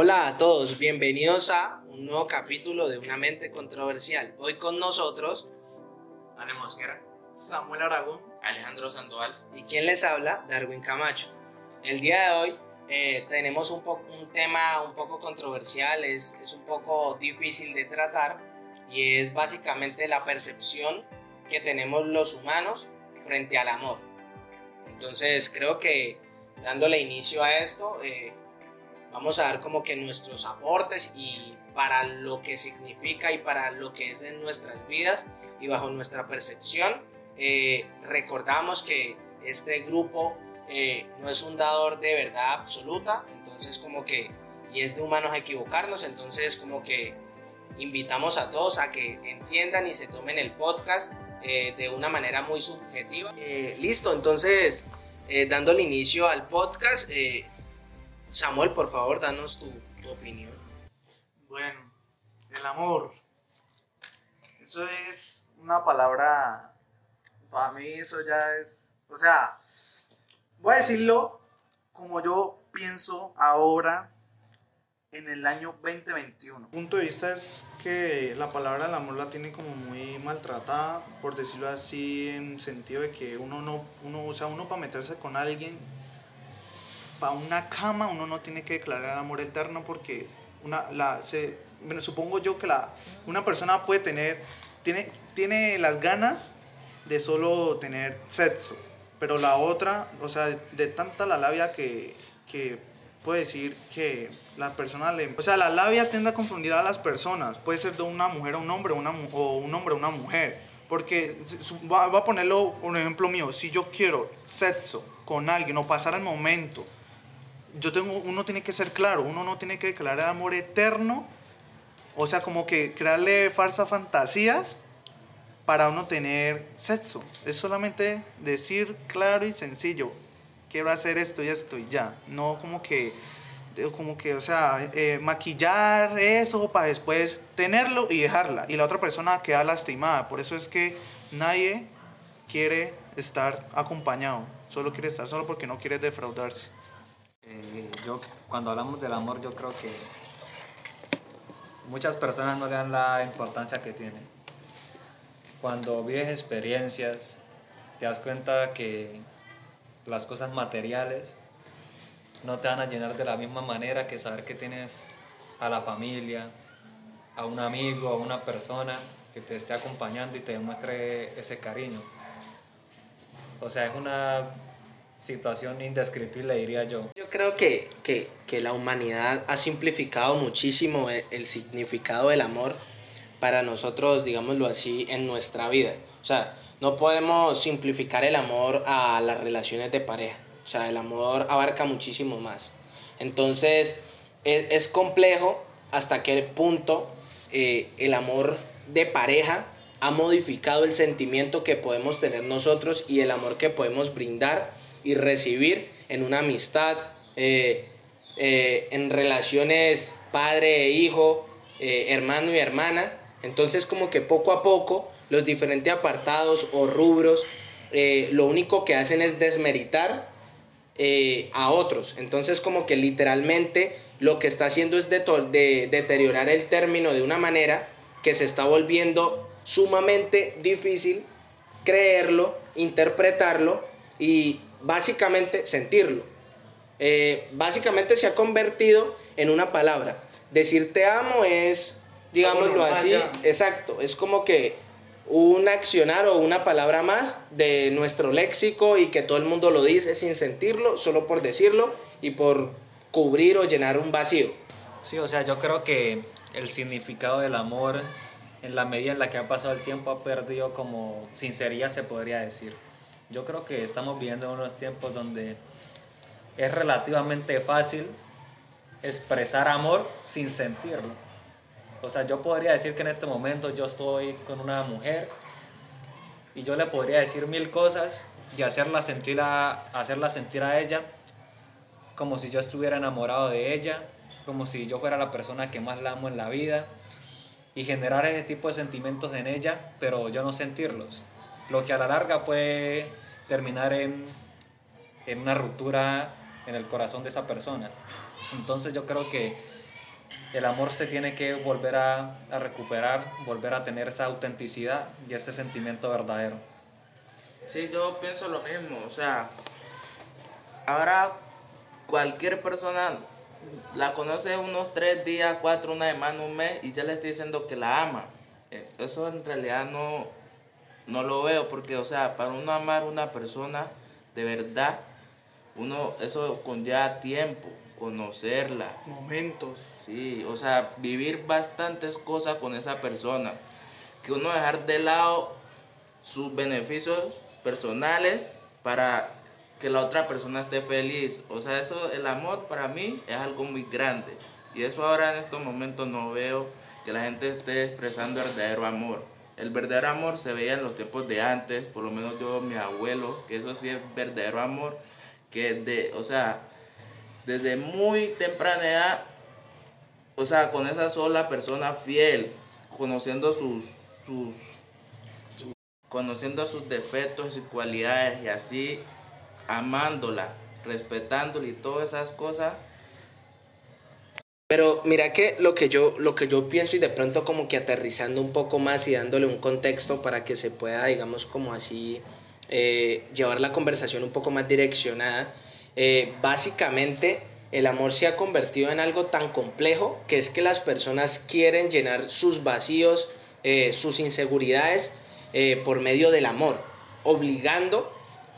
Hola a todos, bienvenidos a un nuevo capítulo de Una mente controversial. Hoy con nosotros, Ana Mosquera, Samuel Aragón, Alejandro Sandoval. y quien les habla, Darwin Camacho. El día de hoy eh, tenemos un, un tema un poco controversial, es, es un poco difícil de tratar y es básicamente la percepción que tenemos los humanos frente al amor. Entonces creo que dándole inicio a esto, eh, vamos a dar como que nuestros aportes y para lo que significa y para lo que es en nuestras vidas y bajo nuestra percepción, eh, recordamos que este grupo eh, no es un dador de verdad absoluta, entonces como que, y es de humanos equivocarnos, entonces como que invitamos a todos a que entiendan y se tomen el podcast eh, de una manera muy subjetiva. Listo, entonces, eh, dándole inicio al podcast, Samuel, por favor, danos tu, opinión. bueno, el amor. Eso es una palabra, para mí eso ya es, o sea, voy a decirlo como yo pienso ahora en el año 2021. Mi punto de vista es que la palabra del amor la tiene como muy maltratada, por decirlo así, en sentido de que uno no, uno, o sea, uno para meterse con alguien, para una cama, uno no tiene que declarar amor eterno porque una, la, se, bueno, supongo yo que la, una persona puede tener, tiene, tiene las ganas de solo tener sexo, pero la otra, o sea, de tanta la labia que, que puede decir que la persona le... O sea, la labia tiende a confundir a las personas. Puede ser de una mujer a un hombre una, o un hombre a una mujer. Porque, va- voy a ponerlo un ejemplo mío. Si yo quiero sexo con alguien o pasar el momento, yo tengo, uno tiene que ser claro. Uno no tiene que declarar amor eterno. O sea, como que crearle falsas fantasías para uno tener sexo. Es solamente decir claro y sencillo quiero hacer esto y esto y ya. No como que, como que, o sea, eh, maquillar eso para después tenerlo y dejarla. Y la otra persona queda lastimada. Por eso es que nadie quiere estar acompañado. Solo quiere estar solo porque no quiere defraudarse. Eh, yo, cuando hablamos del amor, yo creo que muchas personas no le dan la importancia que tiene. Cuando vives experiencias, te das cuenta que las cosas materiales no te van a llenar de la misma manera que saber que tienes a la familia, a un amigo, a una persona que te esté acompañando y te demuestre ese cariño. O sea, es una situación indescriptible, diría yo. Yo creo que, que, que la humanidad ha simplificado muchísimo el, el significado del amor para nosotros, digámoslo así, en nuestra vida. O sea, no podemos simplificar el amor a las relaciones de pareja. O sea, el amor abarca muchísimo más. Entonces, es, es complejo hasta qué punto eh, el amor de pareja ha modificado el sentimiento que podemos tener nosotros y el amor que podemos brindar y recibir en una amistad, eh, eh, en relaciones padre e hijo, eh, hermano y hermana. Entonces como que poco a poco los diferentes apartados o rubros eh, lo único que hacen es desmeritar eh, a otros. Entonces como que literalmente lo que está haciendo es deto- de deteriorar el término de una manera que se está volviendo sumamente difícil creerlo, interpretarlo y básicamente sentirlo. Eh, básicamente se ha convertido en una palabra. Decir te amo es, digámoslo así, ya. exacto, es como que un accionar o una palabra más de nuestro léxico y que todo el mundo lo dice sin sentirlo, solo por decirlo y por cubrir o llenar un vacío. Sí, o sea, yo creo que el significado del amor, en la medida en la que ha pasado el tiempo, ha perdido como sinceridad, se podría decir. Yo creo que estamos viviendo en unos tiempos donde es relativamente fácil expresar amor sin sentirlo. O sea, yo podría decir que en este momento yo estoy con una mujer y yo le podría decir mil cosas y hacerla sentir a, hacerla sentir a ella como si yo estuviera enamorado de ella, como si yo fuera la persona que más la amo en la vida y generar ese tipo de sentimientos en ella, pero yo no sentirlos. Lo que a la larga puede terminar en, en una ruptura en el corazón de esa persona. Entonces yo creo que el amor se tiene que volver a, a recuperar, volver a tener esa autenticidad y ese sentimiento verdadero. Sí, yo pienso lo mismo. O sea, ahora cualquier persona la conoce unos tres días, cuatro, una semana, un mes y ya le estoy diciendo que la ama. Eh, Eso en realidad no, no lo veo porque, o sea, para uno amar a una persona de verdad, uno, eso conlleva tiempo, conocerla. Momentos. Sí, o sea, vivir bastantes cosas con esa persona. Que uno dejar de lado sus beneficios personales para que la otra persona esté feliz. O sea, eso, el amor para mí es algo muy grande. Y eso ahora en estos momentos no veo que la gente esté expresando verdadero amor. El verdadero amor se veía en los tiempos de antes, por lo menos yo, mi abuelo, que eso sí es verdadero amor, que de, o sea, desde muy temprana edad, o sea, con esa sola persona fiel, conociendo sus, sus, conociendo sus defectos y cualidades y así amándola, respetándola y todas esas cosas. Pero mira que lo que yo lo que yo pienso y de pronto como que aterrizando un poco más y dándole un contexto para que se pueda digamos como así eh, llevar la conversación un poco más direccionada. eh, básicamente el amor se ha convertido en algo tan complejo que es que las personas quieren llenar sus vacíos, eh, sus inseguridades por medio del amor, obligando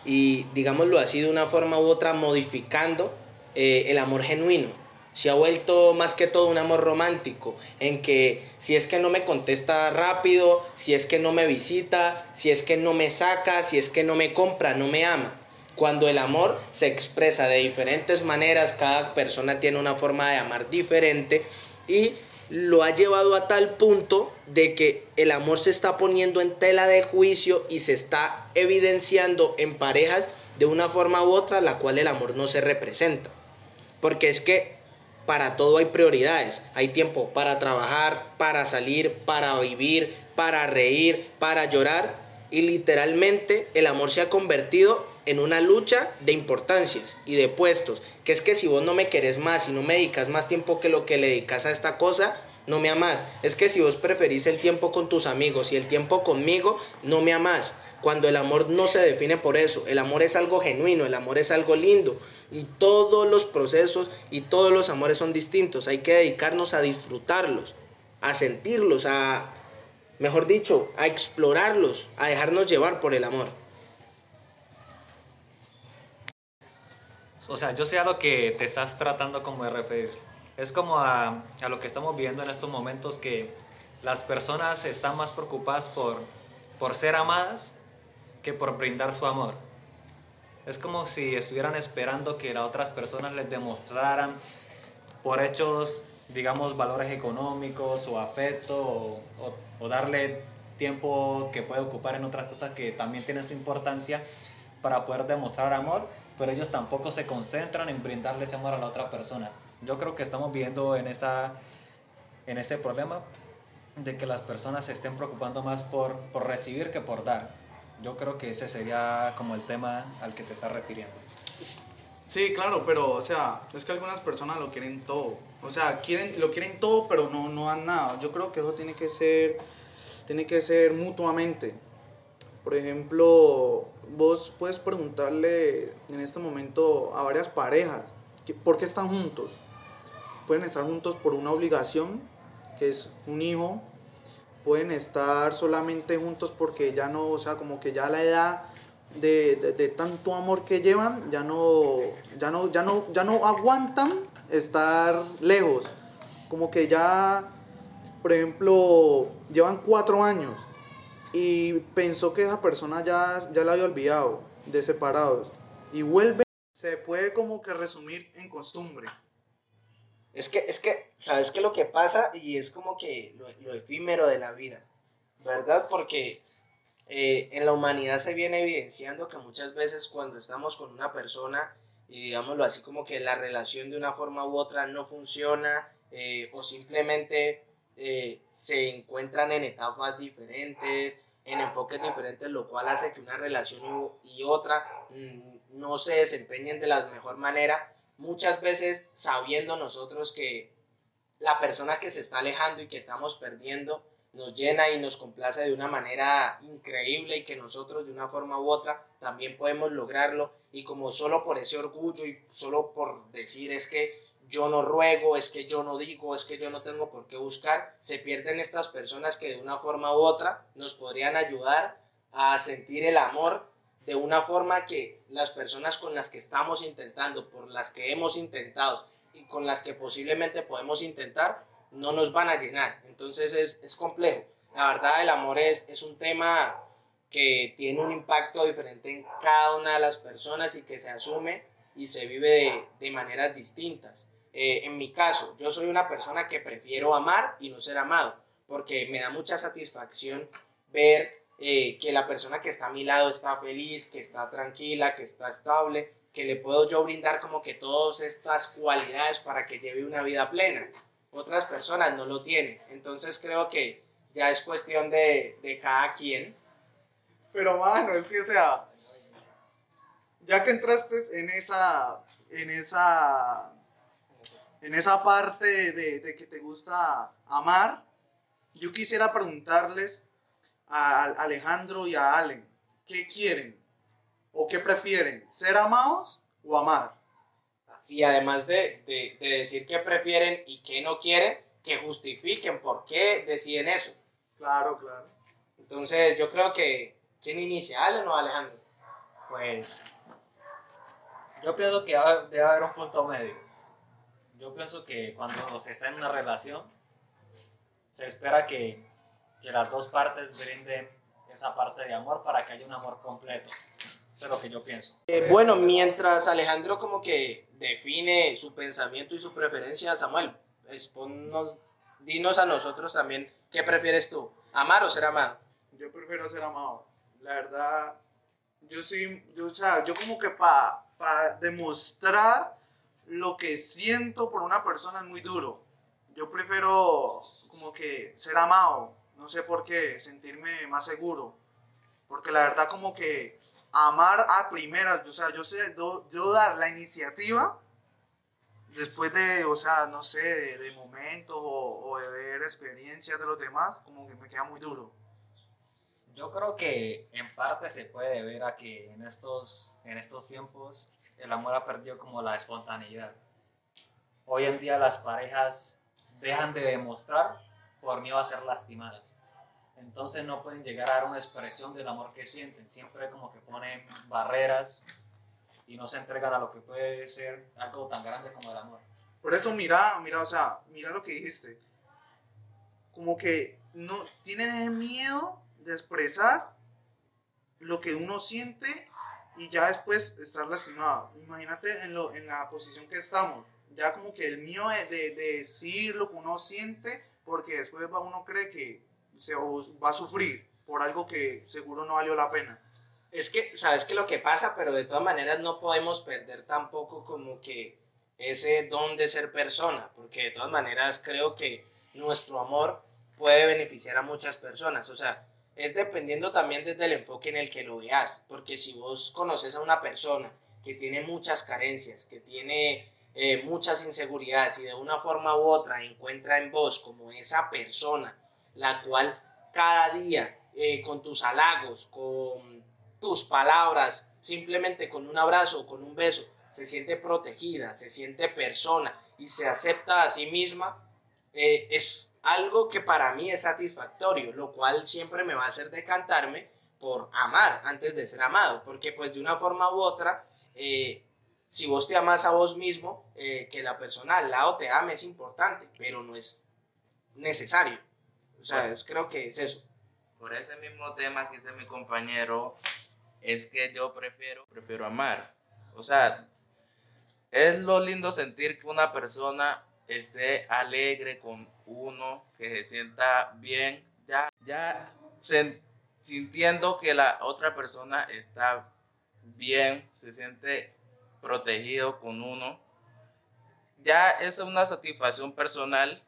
y digámoslo así de una forma u otra modificando el amor genuino. Se ha vuelto más que todo un amor romántico, en que si es que no me contesta rápido, si es que no me visita, si es que no me saca, si es que no me compra, no me ama. Cuando el amor se expresa de diferentes maneras, cada persona tiene una forma de amar diferente y lo ha llevado a tal punto de que el amor se está poniendo en tela de juicio y se está evidenciando en parejas de una forma u otra la cual el amor no se representa. Porque es que para todo hay prioridades. Hay tiempo para trabajar, para salir, para vivir, para reír, para llorar. Y literalmente el amor se ha convertido en una lucha de importancias y de puestos. Que es que si vos no me querés más y no me dedicas más tiempo que lo que le dedicas a esta cosa, no me amás. Es que si vos preferís el tiempo con tus amigos y el tiempo conmigo, no me amás. Cuando el amor no se define por eso, el amor es algo genuino, el amor es algo lindo y todos los procesos y todos los amores son distintos. Hay que dedicarnos a disfrutarlos, a sentirlos, a, mejor dicho, a explorarlos, a dejarnos llevar por el amor. O sea, yo sé a lo que te estás tratando como de referir. Es como a, a lo que estamos viendo en estos momentos que las personas están más preocupadas por, por ser amadas que por brindar su amor. Es como si estuvieran esperando que las otras personas les demostraran por hechos, digamos, valores económicos o afecto o, darle tiempo que puede ocupar en otras cosas que también tienen su importancia para poder demostrar amor, pero ellos tampoco se concentran en brindarle ese amor a la otra persona. Yo creo que estamos viendo en, esa, en ese problema de que las personas se estén preocupando más por, por recibir que por dar. Yo creo que ese sería como el tema al que te estás refiriendo. Sí, claro, pero, o sea, es que algunas personas lo quieren todo. O sea, quieren, lo quieren todo, pero no, no dan nada. Yo creo que eso tiene que ser, tiene que ser mutuamente. Por ejemplo, vos puedes preguntarle en este momento a varias parejas, ¿por qué están juntos? Pueden estar juntos por una obligación, que es un hijo. Pueden estar solamente juntos porque ya no, o sea, como que ya la edad de, de- tanto amor que llevan, ya no, ya no, ya no, ya no aguantan estar lejos. Como que ya, por ejemplo, llevan cuatro años y pensó que esa persona ya, ya la había olvidado, de separados. Y vuelve, se puede como que resumir en costumbre. Es que, es que, ¿sabes qué lo que pasa? Y es como que lo, lo efímero de la vida, ¿verdad? Porque eh, en la humanidad se viene evidenciando que muchas veces cuando estamos con una persona, y digámoslo así, como que la relación de una forma u otra no funciona, eh, o simplemente eh, se encuentran en etapas diferentes, en enfoques diferentes, lo cual hace que una relación y otra mm, no se desempeñen de la mejor manera muchas veces sabiendo nosotros que la persona que se está alejando y que estamos perdiendo nos llena y nos complace de una manera increíble y que nosotros de una forma u otra también podemos lograrlo. Y como solo por ese orgullo y solo por decir es que yo no ruego, es que yo no digo, es que yo no tengo por qué buscar, se pierden estas personas que de una forma u otra nos podrían ayudar a sentir el amor de una forma que las personas con las que estamos intentando, por las que hemos intentado y con las que posiblemente podemos intentar, no nos van a llenar. Entonces es, es complejo. La verdad, el amor es, es un tema que tiene un impacto diferente en cada una de las personas y que se asume y se vive de, de maneras distintas. Eh, en mi caso, yo soy una persona que prefiero amar y no ser amado, porque me da mucha satisfacción ver eh, que la persona que está a mi lado está feliz, que está tranquila, que está estable, que le puedo yo brindar como que todas estas cualidades para que lleve una vida plena. Otras personas no lo tienen. Entonces creo que ya es cuestión de, de cada quien. Pero mano, es que sea, ya que entraste en esa, en esa, en esa parte de, de que te gusta amar, yo quisiera preguntarles a Alejandro y a Allen, ¿qué quieren o qué prefieren, ser amados o amar? Y además de, de, de decir qué prefieren y qué no quieren, que justifiquen por qué deciden eso. Claro, claro. Entonces yo creo que, ¿quién inicia, Allen o Alejandro? Pues yo pienso que debe haber un punto medio. Yo pienso que cuando se está en una relación, se espera que, que las dos partes brinden esa parte de amor para que haya un amor completo. Eso es lo que yo pienso. Eh, bueno, mientras Alejandro como que define su pensamiento y su preferencia, Samuel, exponnos- dinos a nosotros también, ¿qué prefieres tú? ¿Amar o ser amado? Yo prefiero ser amado. La verdad, yo sí, yo, o sea, yo como que para demostrar lo que siento por una persona es muy duro. Yo prefiero como que ser amado, no sé por qué, sentirme más seguro. Porque la verdad como que amar a primeras, o sea, yo sé, yo, dar la iniciativa después de, o sea, no sé, de, de momentos o, o de ver experiencias de los demás, como que me queda muy duro. Yo creo que en parte se puede ver a que en estos, en estos tiempos el amor ha perdido como la espontaneidad. Hoy en día las parejas dejan de demostrar por miedo a ser lastimadas. Entonces no pueden llegar a dar una expresión del amor que sienten. Siempre como que ponen barreras y no se entregan a lo que puede ser algo tan grande como el amor. Por eso mira, mira, o sea, mira lo que dijiste. Como que no tienen ese miedo de expresar lo que uno siente y ya después estar lastimado. Imagínate en, lo, en la posición que estamos. Ya como que el miedo de, de- de decir lo que uno siente, porque después va, uno cree que se va a sufrir por algo que seguro no valió la pena. Es que, ¿sabes qué lo que pasa? Pero de todas maneras no podemos perder tampoco como que ese don de ser persona, porque de todas maneras creo que nuestro amor puede beneficiar a muchas personas, o sea, es dependiendo también desde el enfoque en el que lo veas, porque si vos conoces a una persona que tiene muchas carencias, que tiene eh, muchas inseguridades y de una forma u otra encuentra en vos como esa persona, la cual cada día eh, con tus halagos, con tus palabras, simplemente con un abrazo, con un beso, se siente protegida, se siente persona y se acepta a sí misma, eh, es algo que para mí es satisfactorio, lo cual siempre me va a hacer decantarme por amar antes de ser amado, porque pues de una forma u otra, eh, si vos te amas a vos mismo, eh, que la persona al lado te ame es importante, pero no es necesario. O sea, es- creo que es eso. Por ese mismo tema que dice mi compañero, es que yo prefiero, prefiero amar. O sea, es lo lindo sentir que una persona esté alegre con uno, que se sienta bien, ya, ya sintiendo que la otra persona está bien, se siente protegido con uno. Ya eso es una satisfacción personal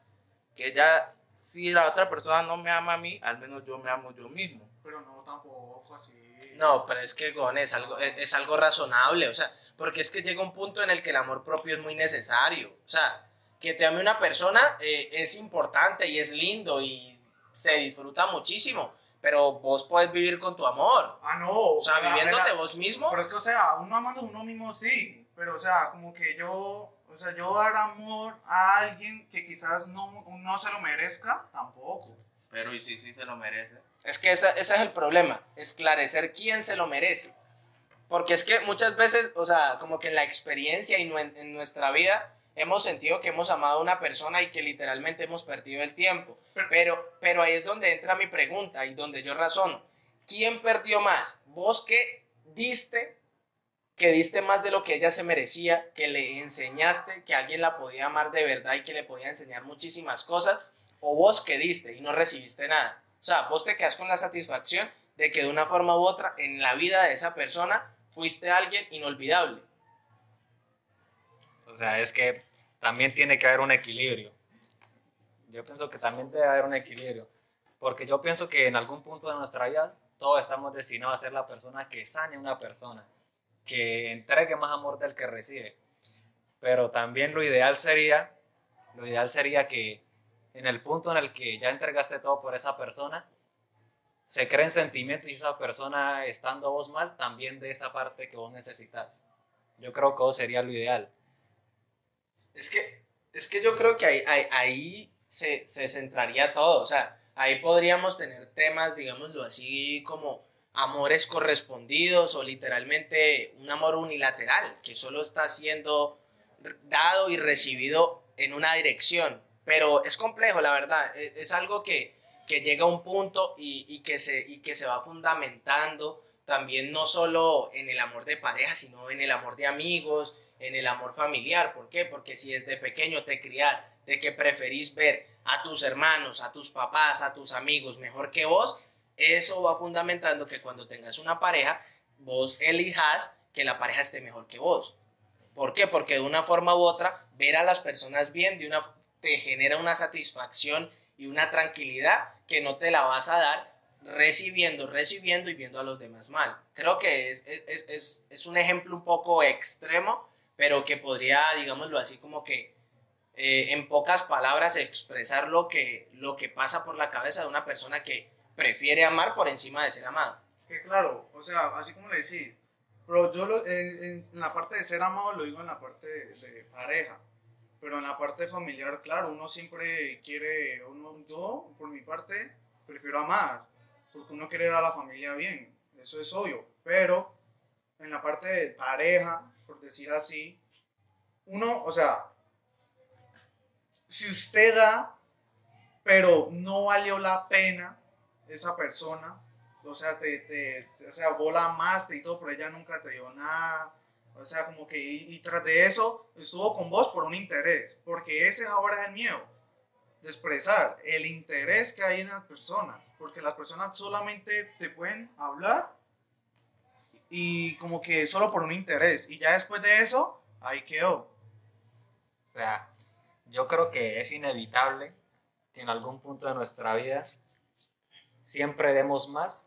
que ya si la otra persona no me ama a mí, al menos yo me amo yo mismo. Pero no tampoco así. No, pero es que, Gon, es algo, es, es algo razonable. O sea, porque es que llega un punto en el que el amor propio es muy necesario. O sea, que te ame una persona eh, es importante y es lindo y se disfruta muchísimo, pero vos podés vivir con tu amor. Ah, no. O sea, la- viviéndote la- vos mismo. Pero es que, o sea, uno amando a uno mismo sí, pero, o sea, como que yo, o sea, yo dar amor a alguien que quizás no, no se lo merezca, tampoco. Pero y si sí se lo merece. Es que esa- ese es el problema, esclarecer quién se lo merece. Porque es que muchas veces, o sea, como que en la experiencia y nue- en nuestra vida hemos sentido que hemos amado a una persona y que literalmente hemos perdido el tiempo. Pero, pero ahí es donde entra mi pregunta y donde yo razono. ¿Quién perdió más? ¿Vos que diste, que diste más de lo que ella se merecía, que le enseñaste que alguien la podía amar de verdad y que le podía enseñar muchísimas cosas? ¿O vos que diste y no recibiste nada? O sea, vos te quedas con la satisfacción de que de una forma u otra en la vida de esa persona fuiste alguien inolvidable. O sea, es que también tiene que haber un equilibrio. Yo pienso que también debe haber un equilibrio. Porque yo pienso que en algún punto de nuestra vida todos estamos destinados a ser la persona que sane a una persona, que entregue más amor del que recibe. Pero también lo ideal sería, lo ideal sería que en el punto en el que ya entregaste todo por esa persona, se creen sentimientos y esa persona estando vos mal, también de esa parte que vos necesitas. Yo creo que eso sería lo ideal. Es que, es que yo creo que ahí, ahí, ahí se, se centraría todo. O sea, ahí podríamos tener temas, digámoslo así, como amores correspondidos o literalmente un amor unilateral, que solo está siendo dado y recibido en una dirección. Pero es complejo, la verdad. Es, es algo que, que llega a un punto y, y, que se, y que se va fundamentando también no solo en el amor de pareja, sino en el amor de amigos, en el amor familiar. ¿Por qué? Porque si desde pequeño te crias de que preferís ver a tus hermanos, a tus papás, a tus amigos mejor que vos, eso va fundamentando que cuando tengas una pareja, vos elijas que la pareja esté mejor que vos. ¿Por qué? Porque de una forma u otra, ver a las personas bien de una, te genera una satisfacción y una tranquilidad que no te la vas a dar recibiendo, recibiendo y viendo a los demás mal. Creo que es, es, es, es un ejemplo un poco extremo, pero que podría, digámoslo así, como que eh, en pocas palabras expresar lo que, lo que pasa por la cabeza de una persona que prefiere amar por encima de ser amado. Es que claro, o sea, así como le decía, pero yo lo, en, en, la parte de ser amado lo digo en la parte de, de, pareja, pero en la parte familiar, claro, uno siempre quiere, uno, yo por mi parte prefiero amar, porque uno quiere ir a la familia bien, eso es obvio, pero en la parte de pareja, por decir así, uno, o sea, si usted da, pero no valió la pena esa persona, o sea, te, te, te o sea, bola más y todo, pero ella nunca te dio nada, o sea, como que, y, y, tras de eso, estuvo con vos por un interés, porque ese ahora es el miedo, de expresar el interés que hay en las personas, porque las personas solamente te pueden hablar y como que solo por un interés, y ya después de eso, ahí quedó. O sea, yo creo que es inevitable que en algún punto de nuestra vida siempre demos más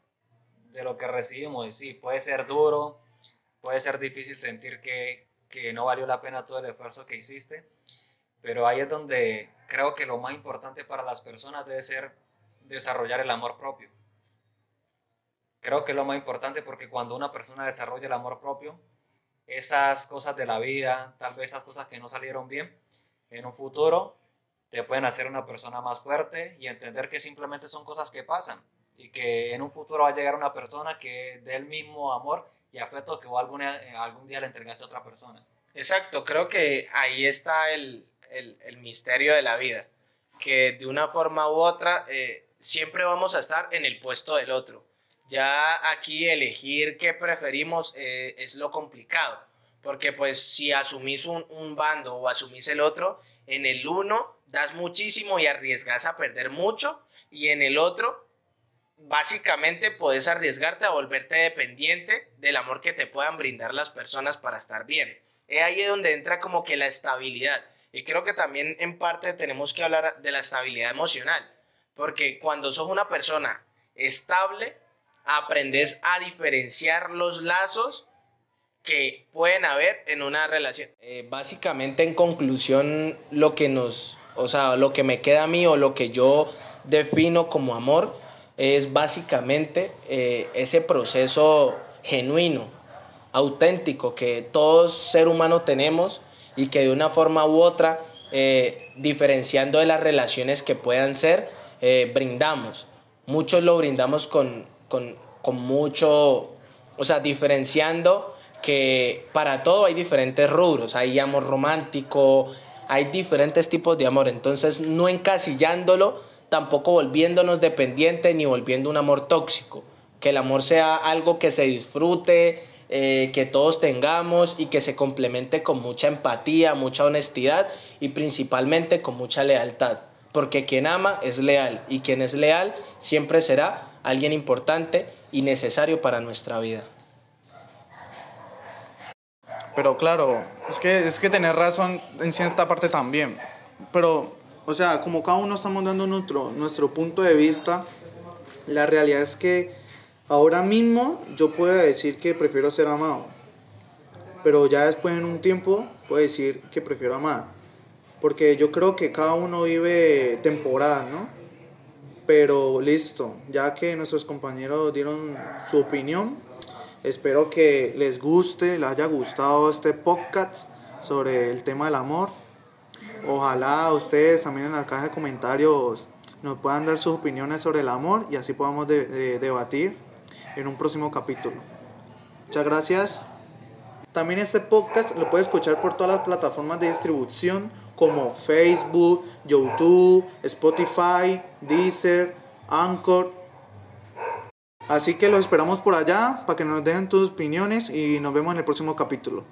de lo que recibimos. Y sí, puede ser duro, puede ser difícil sentir que, que, no valió la pena todo el esfuerzo que hiciste, pero ahí es donde creo que lo más importante para las personas debe ser desarrollar el amor propio. Creo que es lo más importante porque cuando una persona desarrolla el amor propio, esas cosas de la vida, tal vez esas cosas que no salieron bien, en un futuro te pueden hacer una persona más fuerte y entender que simplemente son cosas que pasan y que en un futuro va a llegar una persona que dé el mismo amor y afecto que vos algún, algún día le entregaste a otra persona. Exacto, creo que ahí está el, el, el misterio de la vida, que de una forma u otra eh, siempre vamos a estar en el puesto del otro. Ya aquí elegir qué preferimos eh, es lo complicado, porque pues si asumís un, un bando o asumís el otro, en el uno das muchísimo y arriesgas a perder mucho, y en el otro básicamente puedes arriesgarte a volverte dependiente del amor que te puedan brindar las personas para estar bien. Es ahí donde entra como que la estabilidad. Y creo que también en parte tenemos que hablar de la estabilidad emocional. Porque cuando sos una persona estable, aprendes a diferenciar los lazos que pueden haber en una relación. Eh, básicamente, en conclusión, lo que nos, o sea, lo que me queda a mí o lo que yo defino como amor es básicamente eh, ese proceso genuino, auténtico que todo ser humano tenemos y que de una forma u otra, eh, diferenciando de las relaciones que puedan ser, brindamos. Muchos lo brindamos con, con, con mucho, o sea, diferenciando que para todo hay diferentes rubros, hay amor romántico, hay diferentes tipos de amor, entonces no encasillándolo, tampoco volviéndonos dependientes ni volviendo un amor tóxico, que el amor sea algo que se disfrute, eh, que todos tengamos y que se complemente con mucha empatía, mucha honestidad y principalmente con mucha lealtad, porque quien ama es leal y quien es leal siempre será alguien importante y necesario para nuestra vida. Pero claro, es que, es que tener razón en cierta parte también. Pero, o sea, como cada uno estamos dando nuestro, nuestro punto de vista, la realidad es que ahora mismo yo puedo decir que prefiero ser amado. Pero ya después en un tiempo puedo decir que prefiero amar. Porque yo creo que cada uno vive temporadas, ¿no? Pero listo, ya que nuestros compañeros dieron su opinión, Espero que les guste, les haya gustado este podcast sobre el tema del amor. Ojalá ustedes también en la caja de comentarios nos puedan dar sus opiniones sobre el amor y así podamos debatir en un próximo capítulo. Muchas gracias. También este podcast lo puedes escuchar por todas las plataformas de distribución como Facebook, YouTube, Spotify, Deezer, Anchor Así que los esperamos por allá para que nos dejen tus opiniones y nos vemos en el próximo capítulo.